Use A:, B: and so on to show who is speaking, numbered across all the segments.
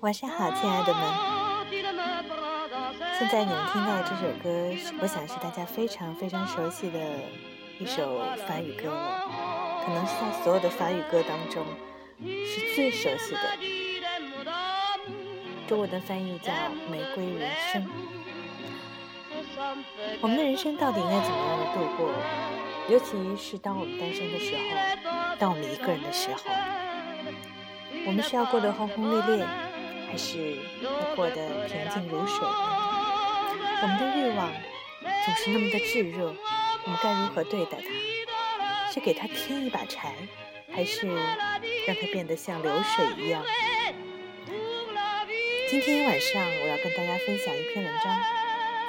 A: 晚上好，亲爱的们。 现在你们听到的这首歌，我想是大家非常非常熟悉的一首法语歌了，可能是在所有的法语歌当中是最熟悉的。中文的翻译叫《玫瑰人生》。我们的人生到底应该怎么样的度过？尤其是当我们单身的时候，当我们一个人的时候，我们是要过得轰轰烈烈，还是要过得平静如水呢？我们的欲望总是那么的炙热，我们该如何对待它？是给它添一把柴，还是让它变得像流水一样？今天晚上我要跟大家分享一篇文章，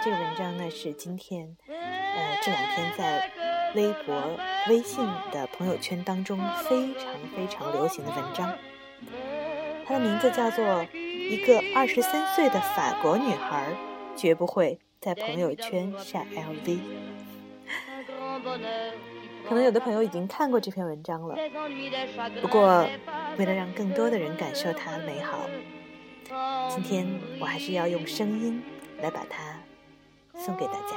A: 这个文章呢是今天，呃，这两天在。微博、微信的朋友圈当中非常非常流行的文章，它的名字叫做《一个二十三岁的法国女孩绝不会在朋友圈晒 LV》。可能有的朋友已经看过这篇文章了，不过为了让更多的人感受它美好，今天我还是要用声音来把它送给大家。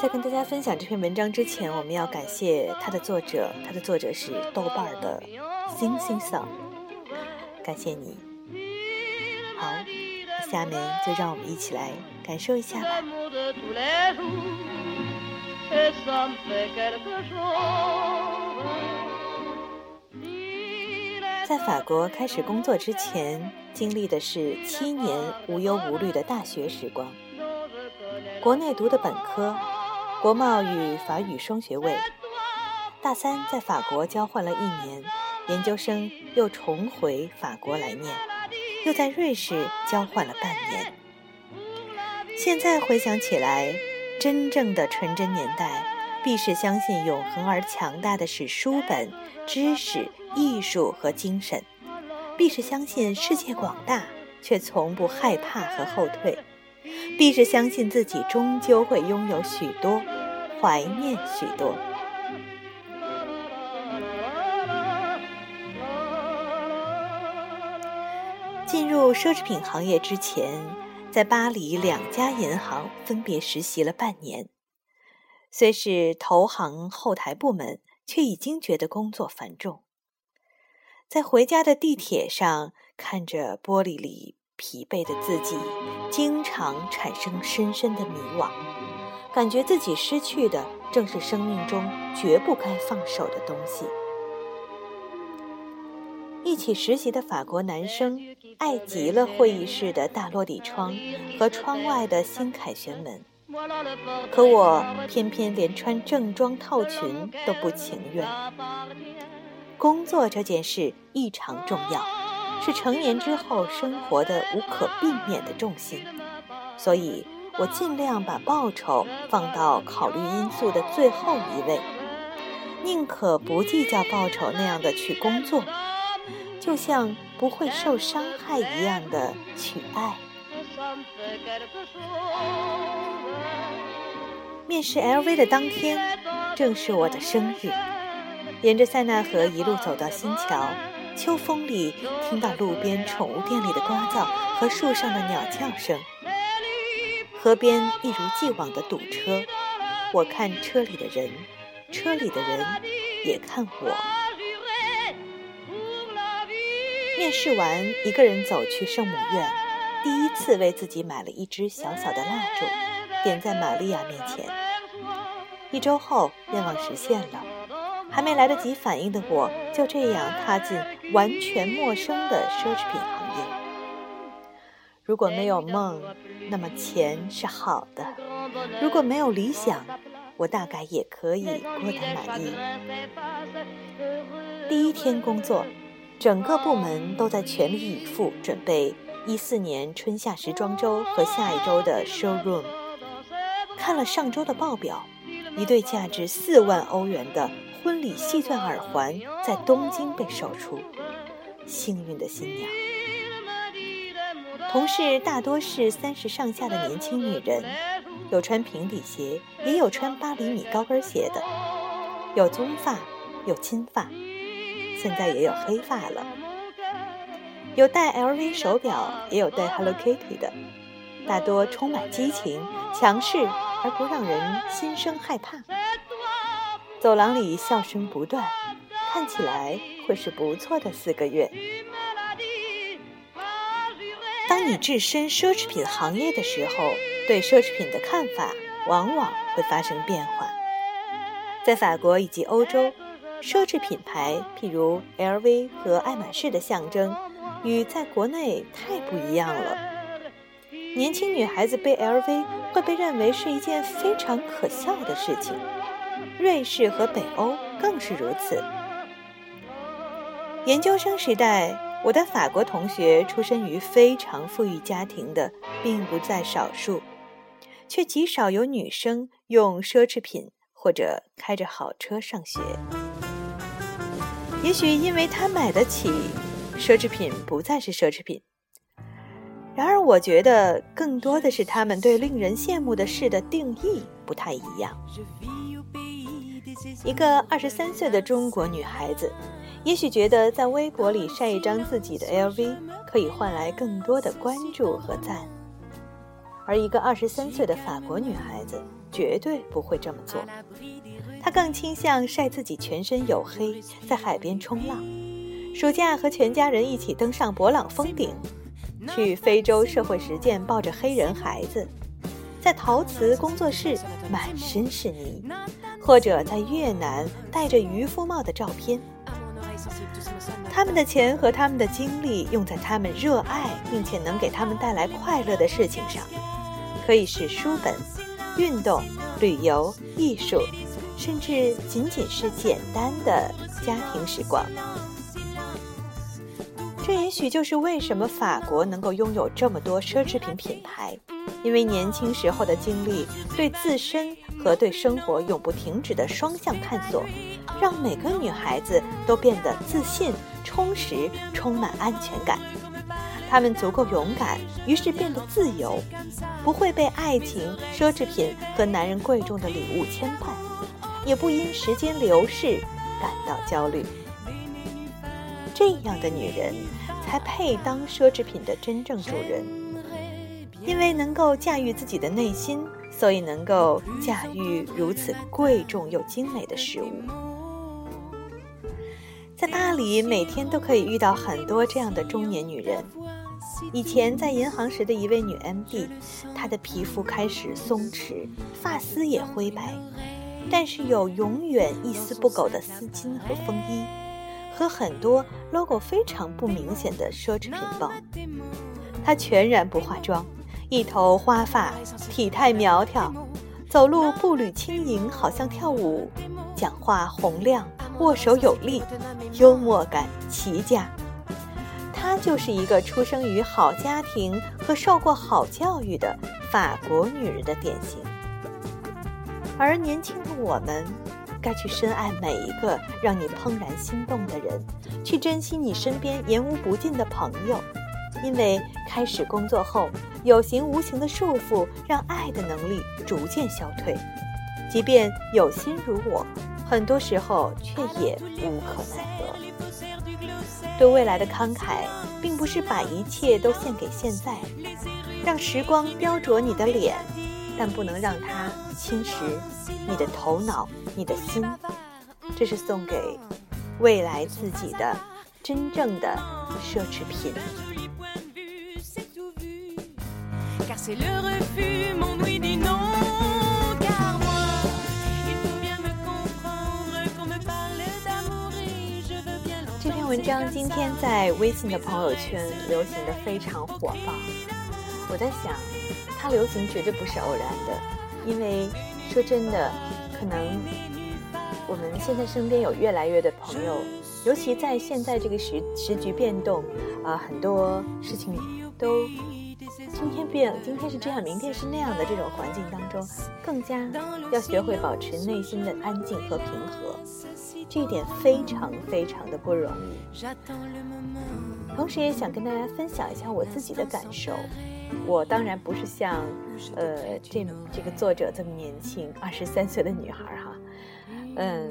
A: 在跟大家分享这篇文章之前，我们要感谢它的作者，它的作者是豆瓣的星星 g，感谢你。下面就让我们一起来感受一下吧。在法国开始工作之前，经历的是七年无忧无虑的大学时光，国内读的本科。国贸与法语双学位，大三在法国交换了一年，研究生又重回法国来念，又在瑞士交换了半年。现在回想起来，真正的纯真年代，必是相信永恒而强大的是书本、知识、艺术和精神，必是相信世界广大，却从不害怕和后退。必是相信自己终究会拥有许多，怀念许多。进入奢侈品行业之前，在巴黎两家银行分别实习了半年，虽是投行后台部门，却已经觉得工作繁重。在回家的地铁上，看着玻璃里。疲惫的自己，经常产生深深的迷惘，感觉自己失去的正是生命中绝不该放手的东西。一起实习的法国男生爱极了会议室的大落地窗和窗外的新凯旋门，可我偏偏连穿正装套裙都不情愿。工作这件事异常重要。是成年之后生活的无可避免的重心，所以我尽量把报酬放到考虑因素的最后一位，宁可不计较报酬那样的去工作，就像不会受伤害一样的去爱。面试 LV 的当天，正是我的生日，沿着塞纳河一路走到新桥。秋风里，听到路边宠物店里的呱噪和树上的鸟叫声。河边一如既往的堵车，我看车里的人，车里的人也看我。面试完，一个人走去圣母院，第一次为自己买了一支小小的蜡烛，点在玛利亚面前。一周后，愿望实现了。还没来得及反应的我，就这样踏进完全陌生的奢侈品行业。如果没有梦，那么钱是好的；如果没有理想，我大概也可以过得满意。第一天工作，整个部门都在全力以赴准备一四年春夏时装周和下一周的 showroom。看了上周的报表，一对价值四万欧元的婚礼细钻耳环在东京被售出。幸运的新娘。同事大多是三十上下的年轻女人，有穿平底鞋，也有穿八厘米高跟鞋的，有棕发，有金发，现在也有黑发了。有戴 LV 手表，也有戴 Hello Kitty 的，大多充满激情、强势而不让人心生害怕。走廊里笑声不断，看起来会是不错的四个月。当你置身奢侈品行业的时候，对奢侈品的看法往往会发生变化。在法国以及欧洲，奢侈品牌譬如 LV 和爱马仕的象征。与在国内太不一样了。年轻女孩子背 LV 会被认为是一件非常可笑的事情，瑞士和北欧更是如此。研究生时代，我的法国同学出身于非常富裕家庭的并不在少数，却极少有女生用奢侈品或者开着好车上学。也许因为他买得起。奢侈品不再是奢侈品。然而，我觉得更多的是他们对令人羡慕的事的定义不太一样。一个二十三岁的中国女孩子，也许觉得在微博里晒一张自己的 LV 可以换来更多的关注和赞，而一个二十三岁的法国女孩子绝对不会这么做。他更倾向晒自己全身黝黑，在海边冲浪。暑假和全家人一起登上勃朗峰顶，去非洲社会实践，抱着黑人孩子，在陶瓷工作室满身是泥，或者在越南戴着渔夫帽的照片。他们的钱和他们的精力用在他们热爱并且能给他们带来快乐的事情上，可以是书本、运动、旅游、艺术，甚至仅仅是简单的家庭时光。这也许就是为什么法国能够拥有这么多奢侈品品牌，因为年轻时候的经历，对自身和对生活永不停止的双向探索，让每个女孩子都变得自信、充实、充满安全感。她们足够勇敢，于是变得自由，不会被爱情、奢侈品和男人贵重的礼物牵绊，也不因时间流逝感到焦虑。这样的女人才配当奢侈品的真正主人，因为能够驾驭自己的内心，所以能够驾驭如此贵重又精美的事物。在巴黎，每天都可以遇到很多这样的中年女人。以前在银行时的一位女 MD，她的皮肤开始松弛，发丝也灰白，但是有永远一丝不苟的丝巾和风衣。和很多 logo 非常不明显的奢侈品包，她全然不化妆，一头花发，体态苗条，走路步履轻盈，好像跳舞，讲话洪亮，握手有力，幽默感奇佳。她就是一个出生于好家庭和受过好教育的法国女人的典型。而年轻的我们。该去深爱每一个让你怦然心动的人，去珍惜你身边言无不尽的朋友，因为开始工作后，有形无形的束缚让爱的能力逐渐消退。即便有心如我，很多时候却也无可奈何。对未来的慷慨，并不是把一切都献给现在，让时光雕琢你的脸。但不能让它侵蚀你的头脑、你的心。这是送给未来自己的真正的奢侈品。这篇文章今天在微信的朋友圈流行的非常火爆，我在想。它流行绝对不是偶然的，因为说真的，可能我们现在身边有越来越的朋友，尤其在现在这个时时局变动，啊，很多事情都今天变，今天是这样，明天是那样的这种环境当中，更加要学会保持内心的安静和平和，这一点非常非常的不容易。同时也想跟大家分享一下我自己的感受。我当然不是像，呃，这这个作者这么年轻，二十三岁的女孩哈，嗯，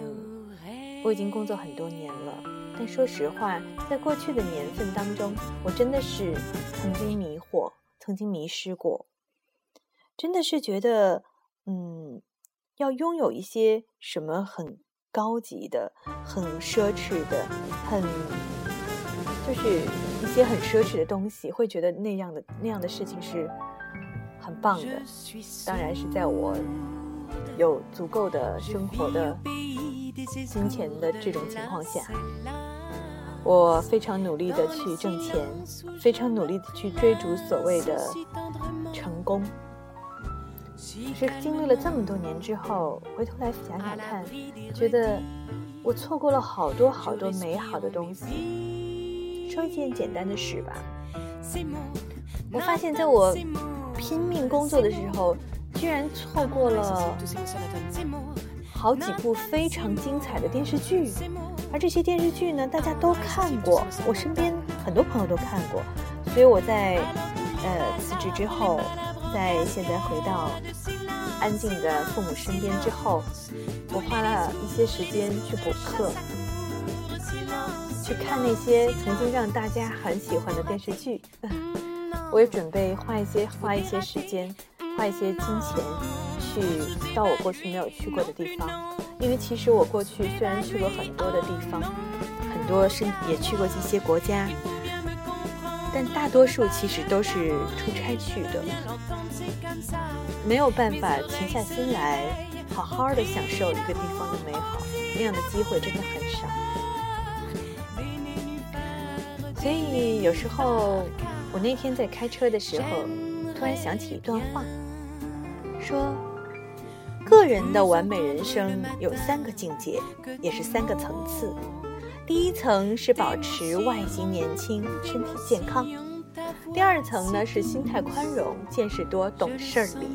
A: 我已经工作很多年了，但说实话，在过去的年份当中，我真的是曾经迷惑，曾经迷失过，真的是觉得，嗯，要拥有一些什么很高级的、很奢侈的、很。就是一些很奢侈的东西，会觉得那样的那样的事情是很棒的。当然是在我有足够的生活的金钱的这种情况下，我非常努力的去挣钱，非常努力的去追逐所谓的成功。可是经历了这么多年之后，回头来想想看，觉得我错过了好多好多美好的东西。说一件简单的事吧，我发现，在我拼命工作的时候，居然错过了好几部非常精彩的电视剧，而这些电视剧呢，大家都看过，我身边很多朋友都看过，所以我在呃辞职之后，在现在回到安静的父母身边之后，我花了一些时间去补课。去看那些曾经让大家很喜欢的电视剧，我也准备花一些花一些时间，花一些金钱，去到我过去没有去过的地方。因为其实我过去虽然去过很多的地方，很多是也去过一些国家，但大多数其实都是出差去的，没有办法停下心来好好的享受一个地方的美好，那样的机会真的很少。所以有时候，我那天在开车的时候，突然想起一段话，说：个人的完美人生有三个境界，也是三个层次。第一层是保持外形年轻、身体健康；第二层呢是心态宽容、见识多、懂事儿理；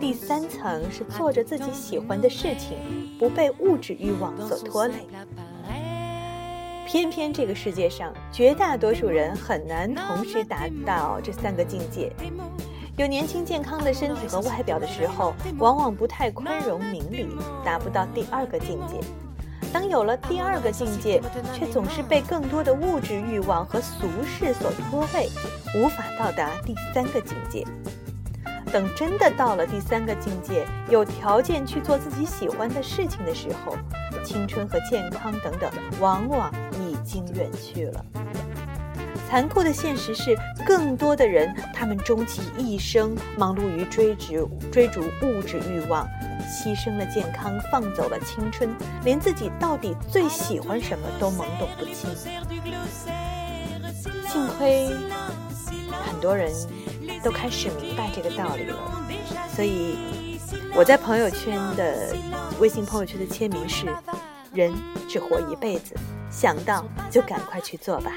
A: 第三层是做着自己喜欢的事情，不被物质欲望所拖累。偏偏这个世界上，绝大多数人很难同时达到这三个境界。有年轻健康的身体和外表的时候，往往不太宽容明理，达不到第二个境界；当有了第二个境界，却总是被更多的物质欲望和俗世所拖累，无法到达第三个境界。等真的到了第三个境界，有条件去做自己喜欢的事情的时候，青春和健康等等，往往已经远去了。残酷的现实是，更多的人，他们终其一生忙碌于追逐追逐物质欲望，牺牲了健康，放走了青春，连自己到底最喜欢什么都懵懂不清。幸亏，很多人。都开始明白这个道理了，所以我在朋友圈的微信朋友圈的签名是：人只活一辈子，想到就赶快去做吧。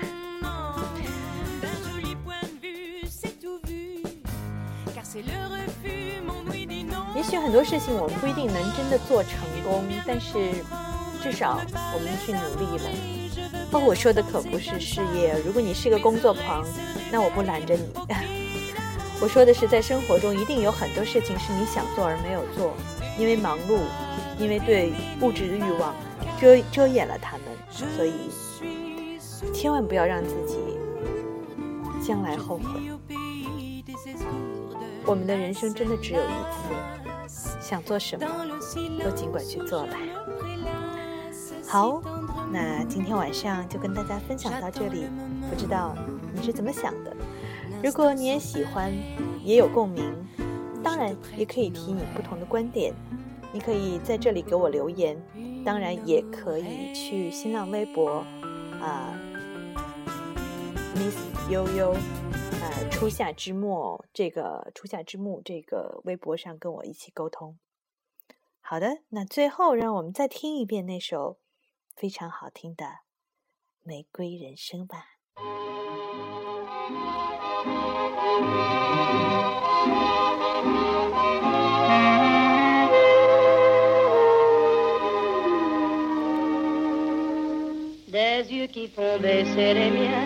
A: 许很多事情我们不一定能真的做成功，但是至少我们去努力了。哦，我说的可不是事业，如果你是个工作狂，那我不拦着你。我说的是，在生活中一定有很多事情是你想做而没有做，因为忙碌，因为对物质的欲望遮遮掩了他们，所以千万不要让自己将来后悔。我们的人生真的只有一次，想做什么都尽管去做吧。好，那今天晚上就跟大家分享到这里，不知道你是怎么想的？如果你也喜欢，也有共鸣，当然也可以提你不同的观点。你可以在这里给我留言，当然也可以去新浪微博啊，Miss 悠悠，呃，初夏之末这个初夏之木这个微博上跟我一起沟通。好的，那最后让我们再听一遍那首非常好听的《玫瑰人生》吧。
B: qui font baisser les miens,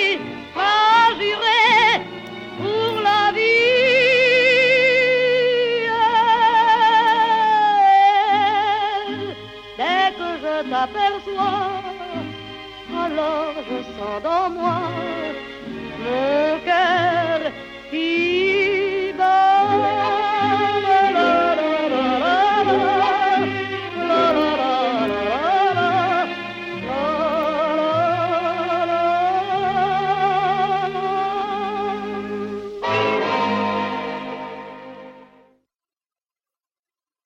B: l'aperçois, alors je sens dans moi le